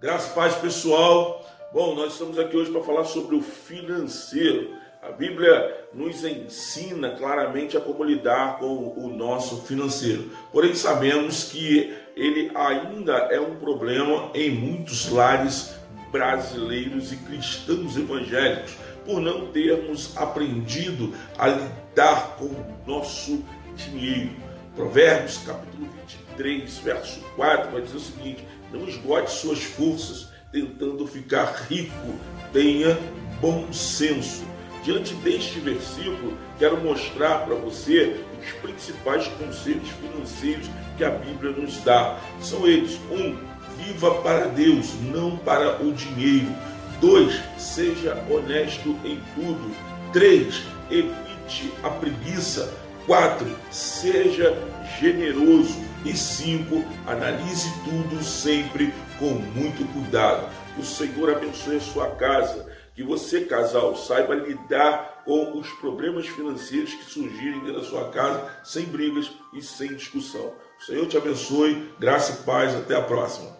Graças paz, pessoal. Bom, nós estamos aqui hoje para falar sobre o financeiro. A Bíblia nos ensina claramente a como lidar com o nosso financeiro. Porém, sabemos que ele ainda é um problema em muitos lares brasileiros e cristãos evangélicos, por não termos aprendido a lidar com o nosso dinheiro. Provérbios capítulo 23, verso 4 vai dizer o seguinte: não esgote suas forças tentando ficar rico, tenha bom senso. Diante deste versículo, quero mostrar para você os principais conselhos financeiros que a Bíblia nos dá. São eles: um, viva para Deus, não para o dinheiro. Dois, seja honesto em tudo. Três, evite a preguiça. Quatro, seja generoso. E cinco, analise tudo sempre com muito cuidado. Que o Senhor abençoe a sua casa. Que você, casal, saiba lidar com os problemas financeiros que surgirem dentro da sua casa, sem brigas e sem discussão. O Senhor te abençoe, graça e paz. Até a próxima.